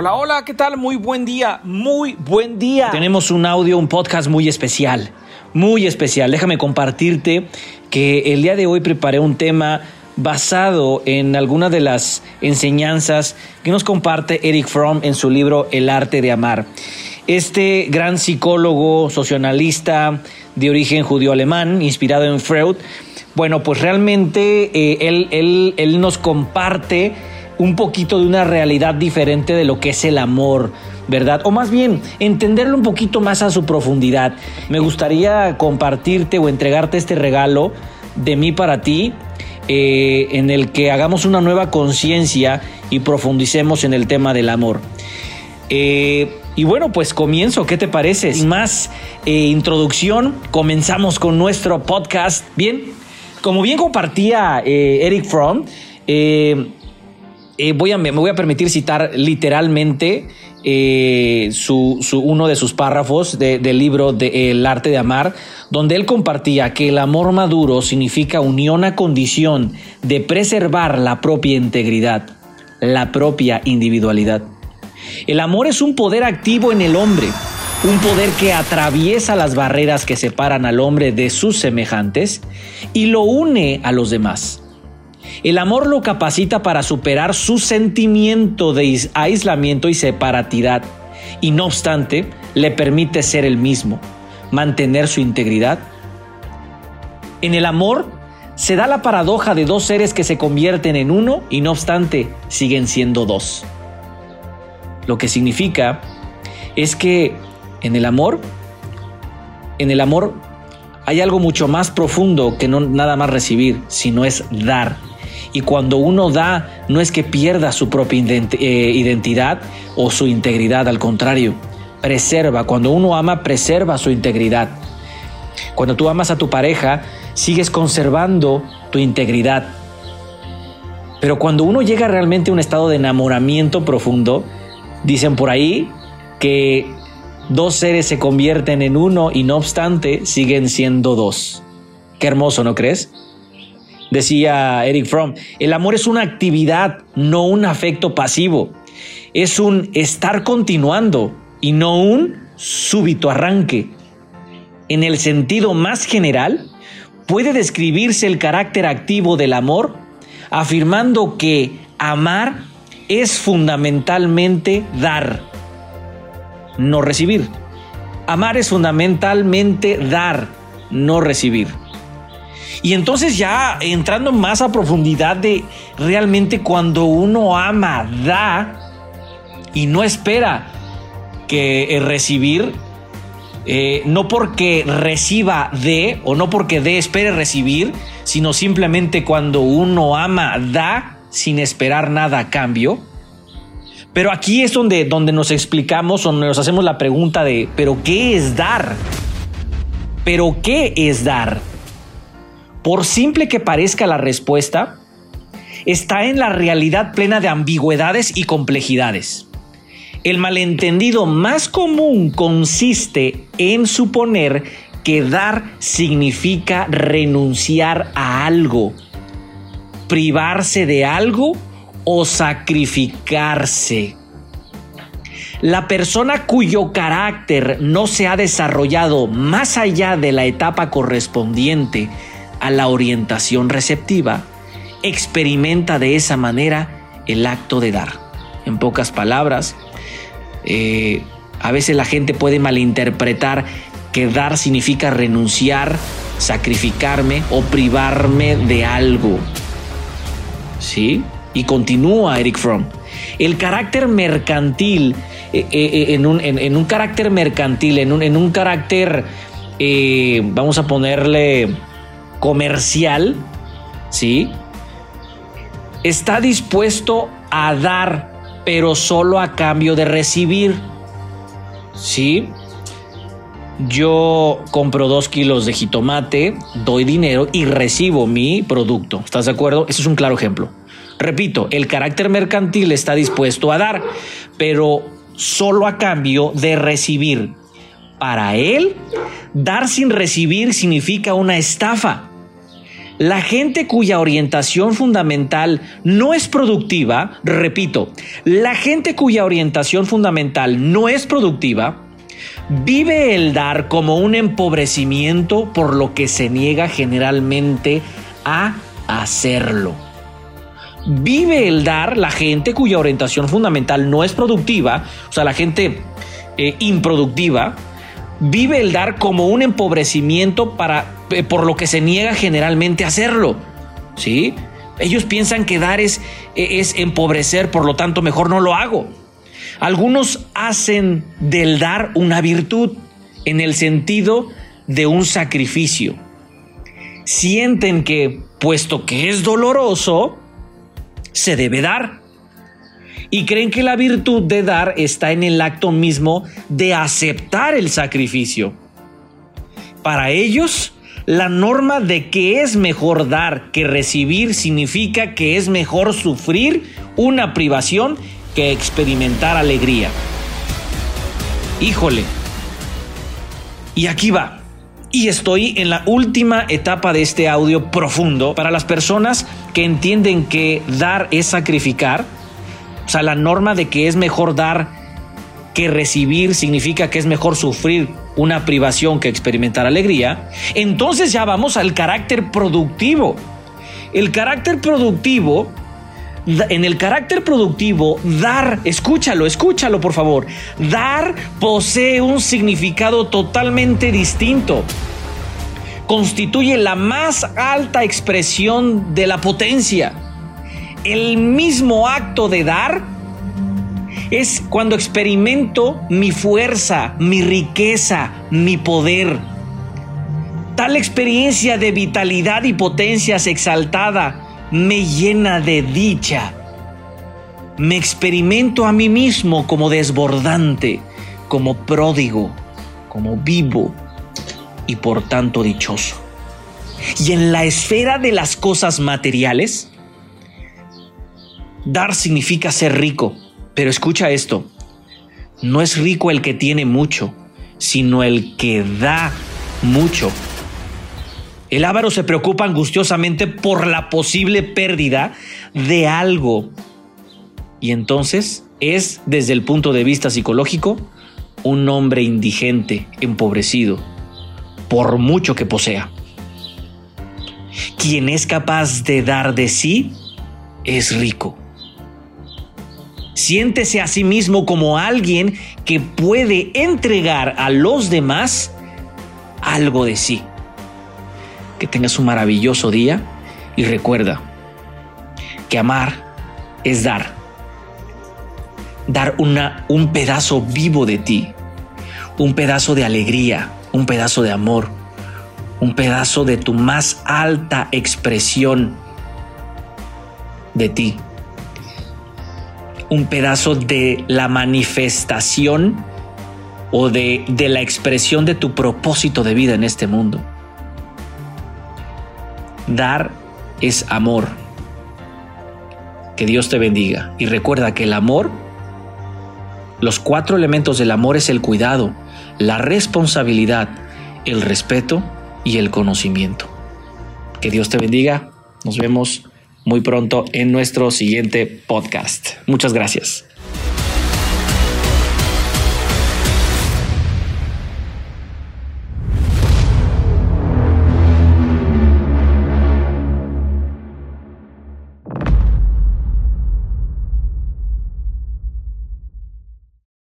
Hola, hola, ¿qué tal? Muy buen día, muy buen día. Tenemos un audio, un podcast muy especial, muy especial. Déjame compartirte que el día de hoy preparé un tema basado en algunas de las enseñanzas que nos comparte Eric Fromm en su libro El arte de amar. Este gran psicólogo, socionalista de origen judío-alemán, inspirado en Freud, bueno, pues realmente eh, él, él, él nos comparte un poquito de una realidad diferente de lo que es el amor, ¿verdad? O más bien, entenderlo un poquito más a su profundidad. Me gustaría compartirte o entregarte este regalo de mí para ti, eh, en el que hagamos una nueva conciencia y profundicemos en el tema del amor. Eh, y bueno, pues comienzo, ¿qué te parece? Sin más eh, introducción, comenzamos con nuestro podcast. Bien, como bien compartía Eric Fromm, voy a, me voy a permitir citar literalmente su, uno de sus párrafos del libro de El arte de amar, donde él compartía que el amor maduro significa unión a condición de preservar la propia integridad, la propia individualidad. El amor es un poder activo en el hombre, un poder que atraviesa las barreras que separan al hombre de sus semejantes y lo une a los demás. El amor lo capacita para superar su sentimiento de aislamiento y separatidad y no obstante le permite ser el mismo, mantener su integridad. En el amor se da la paradoja de dos seres que se convierten en uno y no obstante siguen siendo dos. Lo que significa es que en el amor, en el amor hay algo mucho más profundo que no nada más recibir, sino es dar. Y cuando uno da, no es que pierda su propia eh, identidad o su integridad, al contrario, preserva. Cuando uno ama, preserva su integridad. Cuando tú amas a tu pareja, sigues conservando tu integridad. Pero cuando uno llega realmente a un estado de enamoramiento profundo, Dicen por ahí que dos seres se convierten en uno y no obstante siguen siendo dos. Qué hermoso, ¿no crees? Decía Eric Fromm, el amor es una actividad, no un afecto pasivo. Es un estar continuando y no un súbito arranque. En el sentido más general, puede describirse el carácter activo del amor afirmando que amar es fundamentalmente dar, no recibir. Amar es fundamentalmente dar, no recibir. Y entonces ya entrando más a profundidad de realmente cuando uno ama, da y no espera que eh, recibir, eh, no porque reciba de o no porque de espere recibir, sino simplemente cuando uno ama, da sin esperar nada a cambio. Pero aquí es donde, donde nos explicamos, donde nos hacemos la pregunta de, ¿pero qué es dar? ¿Pero qué es dar? Por simple que parezca la respuesta, está en la realidad plena de ambigüedades y complejidades. El malentendido más común consiste en suponer que dar significa renunciar a algo privarse de algo o sacrificarse. La persona cuyo carácter no se ha desarrollado más allá de la etapa correspondiente a la orientación receptiva, experimenta de esa manera el acto de dar. En pocas palabras, eh, a veces la gente puede malinterpretar que dar significa renunciar, sacrificarme o privarme de algo. ¿sí? Y continúa Eric Fromm. El carácter mercantil, eh, eh, eh, en, un, carácter mercantil, en un, en un carácter, vamos a ponerle comercial, ¿sí? Está dispuesto a dar, pero solo a cambio de recibir, ¿sí? yo compro dos kilos de jitomate, doy dinero y recibo mi producto. ¿Estás de acuerdo? Ese es un claro ejemplo. Repito, el carácter mercantil está dispuesto a dar, pero solo a cambio de recibir. Para él, dar sin recibir significa una estafa. La gente cuya orientación fundamental no es productiva, repito, la gente cuya orientación fundamental no es productiva, vive el dar como un empobrecimiento por lo que se niega generalmente a hacerlo. Vive el dar la gente cuya orientación fundamental no es productiva, o sea, la gente eh, improductiva, vive el dar como un empobrecimiento para, eh, por lo que se niega generalmente a hacerlo. ¿Sí? Ellos piensan que dar es, e, es empobrecer, por lo tanto mejor no lo hago. Algunos hacen del dar una virtud en el sentido de un sacrificio. Sienten que, puesto que es doloroso, se debe dar y creen que la virtud de dar está en el acto mismo de aceptar el sacrificio. Para ellos, la norma de que es mejor dar que recibir significa que es mejor sufrir una privación que experimentar alegría. Híjole. Y aquí va. Y estoy en la última etapa de este audio profundo para las personas que entienden que dar es sacrificar o sea, la norma de que es mejor dar que recibir significa que es mejor sufrir una privación que experimentar alegría, entonces ya vamos al carácter productivo. El carácter productivo, en el carácter productivo, dar, escúchalo, escúchalo por favor, dar posee un significado totalmente distinto. Constituye la más alta expresión de la potencia el mismo acto de dar es cuando experimento mi fuerza, mi riqueza, mi poder. Tal experiencia de vitalidad y potencias exaltada me llena de dicha. Me experimento a mí mismo como desbordante, como pródigo, como vivo y por tanto dichoso. Y en la esfera de las cosas materiales, Dar significa ser rico, pero escucha esto, no es rico el que tiene mucho, sino el que da mucho. El avaro se preocupa angustiosamente por la posible pérdida de algo. Y entonces es, desde el punto de vista psicológico, un hombre indigente, empobrecido, por mucho que posea. Quien es capaz de dar de sí es rico. Siéntese a sí mismo como alguien que puede entregar a los demás algo de sí. Que tengas un maravilloso día y recuerda que amar es dar. Dar una, un pedazo vivo de ti, un pedazo de alegría, un pedazo de amor, un pedazo de tu más alta expresión de ti un pedazo de la manifestación o de, de, la expresión de tu propósito de vida en este mundo. Dar es amor. Que Dios te bendiga. Y recuerda que el amor, los cuatro elementos del amor es el cuidado, la responsabilidad, el respeto y el conocimiento. Que Dios te bendiga. Nos vemos muy pronto en nuestro siguiente podcast. Muchas gracias.